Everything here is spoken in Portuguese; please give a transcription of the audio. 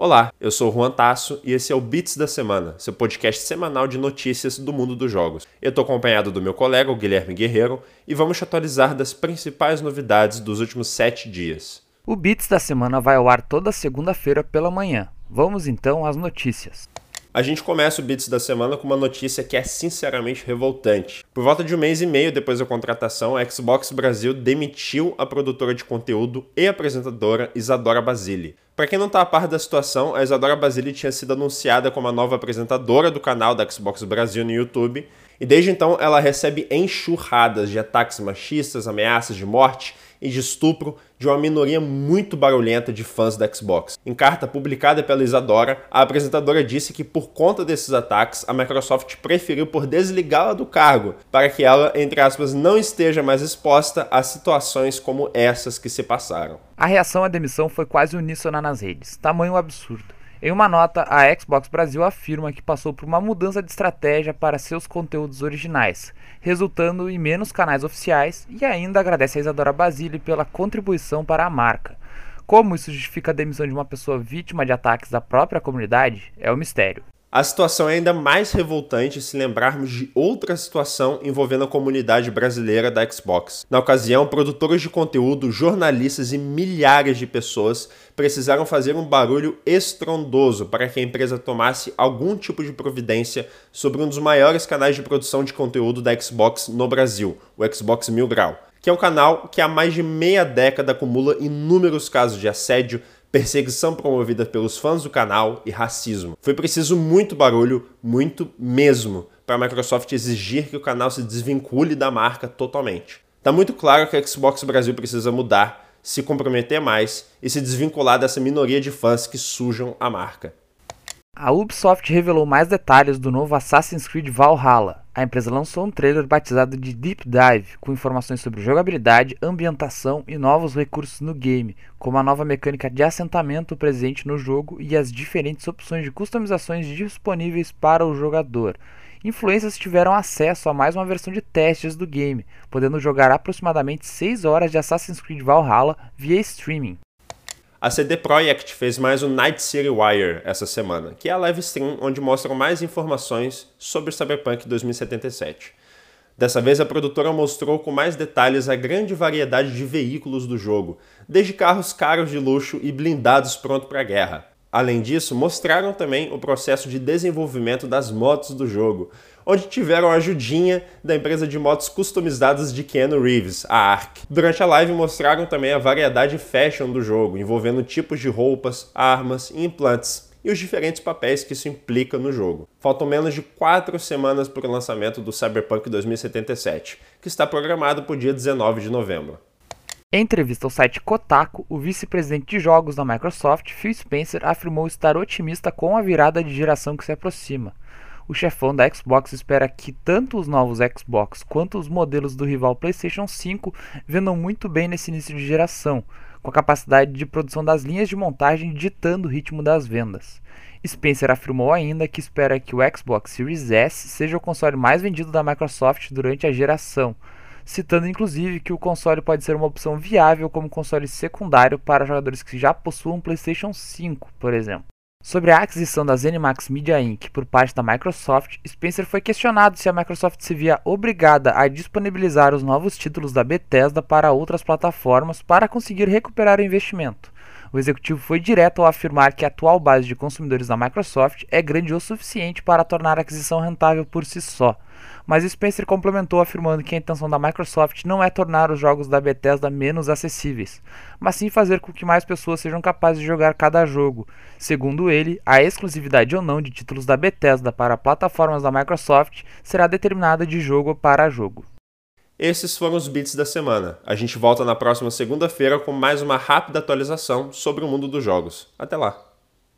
Olá, eu sou o Juan Tasso e esse é o Bits da Semana, seu podcast semanal de notícias do mundo dos jogos. Eu estou acompanhado do meu colega, o Guilherme Guerreiro, e vamos te atualizar das principais novidades dos últimos sete dias. O Bits da Semana vai ao ar toda segunda-feira pela manhã. Vamos então às notícias. A gente começa o Bits da semana com uma notícia que é sinceramente revoltante. Por volta de um mês e meio depois da contratação, a Xbox Brasil demitiu a produtora de conteúdo e apresentadora Isadora Basile. Para quem não está a par da situação, a Isadora Basile tinha sido anunciada como a nova apresentadora do canal da Xbox Brasil no YouTube, e desde então ela recebe enxurradas de ataques machistas, ameaças de morte e de estupro de uma minoria muito barulhenta de fãs da Xbox. Em carta publicada pela Isadora, a apresentadora disse que por conta desses ataques, a Microsoft preferiu por desligá-la do cargo, para que ela, entre aspas, não esteja mais exposta a situações como essas que se passaram. A reação à demissão foi quase uníssona nas redes. Tamanho absurdo. Em uma nota, a Xbox Brasil afirma que passou por uma mudança de estratégia para seus conteúdos originais, resultando em menos canais oficiais e ainda agradece a Isadora Basile pela contribuição para a marca. Como isso justifica a demissão de uma pessoa vítima de ataques da própria comunidade é um mistério. A situação é ainda mais revoltante se lembrarmos de outra situação envolvendo a comunidade brasileira da Xbox. Na ocasião, produtores de conteúdo, jornalistas e milhares de pessoas precisaram fazer um barulho estrondoso para que a empresa tomasse algum tipo de providência sobre um dos maiores canais de produção de conteúdo da Xbox no Brasil, o Xbox Mil Grau, que é um canal que há mais de meia década acumula inúmeros casos de assédio, perseguição promovida pelos fãs do canal e racismo. Foi preciso muito barulho, muito mesmo, para a Microsoft exigir que o canal se desvincule da marca totalmente. Tá muito claro que a Xbox Brasil precisa mudar, se comprometer mais e se desvincular dessa minoria de fãs que sujam a marca. A Ubisoft revelou mais detalhes do novo Assassin's Creed Valhalla. A empresa lançou um trailer batizado de Deep Dive, com informações sobre jogabilidade, ambientação e novos recursos no game, como a nova mecânica de assentamento presente no jogo e as diferentes opções de customizações disponíveis para o jogador. Influencers tiveram acesso a mais uma versão de testes do game, podendo jogar aproximadamente 6 horas de Assassin's Creed Valhalla via streaming. A CD Projekt fez mais um Night City Wire essa semana, que é a live stream onde mostram mais informações sobre Cyberpunk 2077. Dessa vez, a produtora mostrou com mais detalhes a grande variedade de veículos do jogo, desde carros caros de luxo e blindados prontos para a guerra. Além disso, mostraram também o processo de desenvolvimento das motos do jogo, onde tiveram a ajudinha da empresa de motos customizadas de Keanu Reeves, a ARC. Durante a live mostraram também a variedade fashion do jogo, envolvendo tipos de roupas, armas e implantes, e os diferentes papéis que isso implica no jogo. Faltam menos de quatro semanas para o lançamento do Cyberpunk 2077, que está programado para o dia 19 de novembro. Em entrevista ao site Kotaku, o vice-presidente de jogos da Microsoft, Phil Spencer, afirmou estar otimista com a virada de geração que se aproxima o chefão da Xbox espera que tanto os novos Xbox quanto os modelos do rival PlayStation 5 vendam muito bem nesse início de geração, com a capacidade de produção das linhas de montagem ditando o ritmo das vendas. Spencer afirmou ainda que espera que o Xbox Series S seja o console mais vendido da Microsoft durante a geração, citando inclusive que o console pode ser uma opção viável como console secundário para jogadores que já possuam PlayStation 5, por exemplo. Sobre a aquisição da ZeniMax Media Inc. por parte da Microsoft, Spencer foi questionado se a Microsoft se via obrigada a disponibilizar os novos títulos da Bethesda para outras plataformas para conseguir recuperar o investimento. O executivo foi direto ao afirmar que a atual base de consumidores da Microsoft é grande o suficiente para tornar a aquisição rentável por si só. Mas Spencer complementou afirmando que a intenção da Microsoft não é tornar os jogos da Bethesda menos acessíveis, mas sim fazer com que mais pessoas sejam capazes de jogar cada jogo. Segundo ele, a exclusividade ou não de títulos da Bethesda para plataformas da Microsoft será determinada de jogo para jogo. Esses foram os bits da semana. A gente volta na próxima segunda-feira com mais uma rápida atualização sobre o mundo dos jogos. Até lá!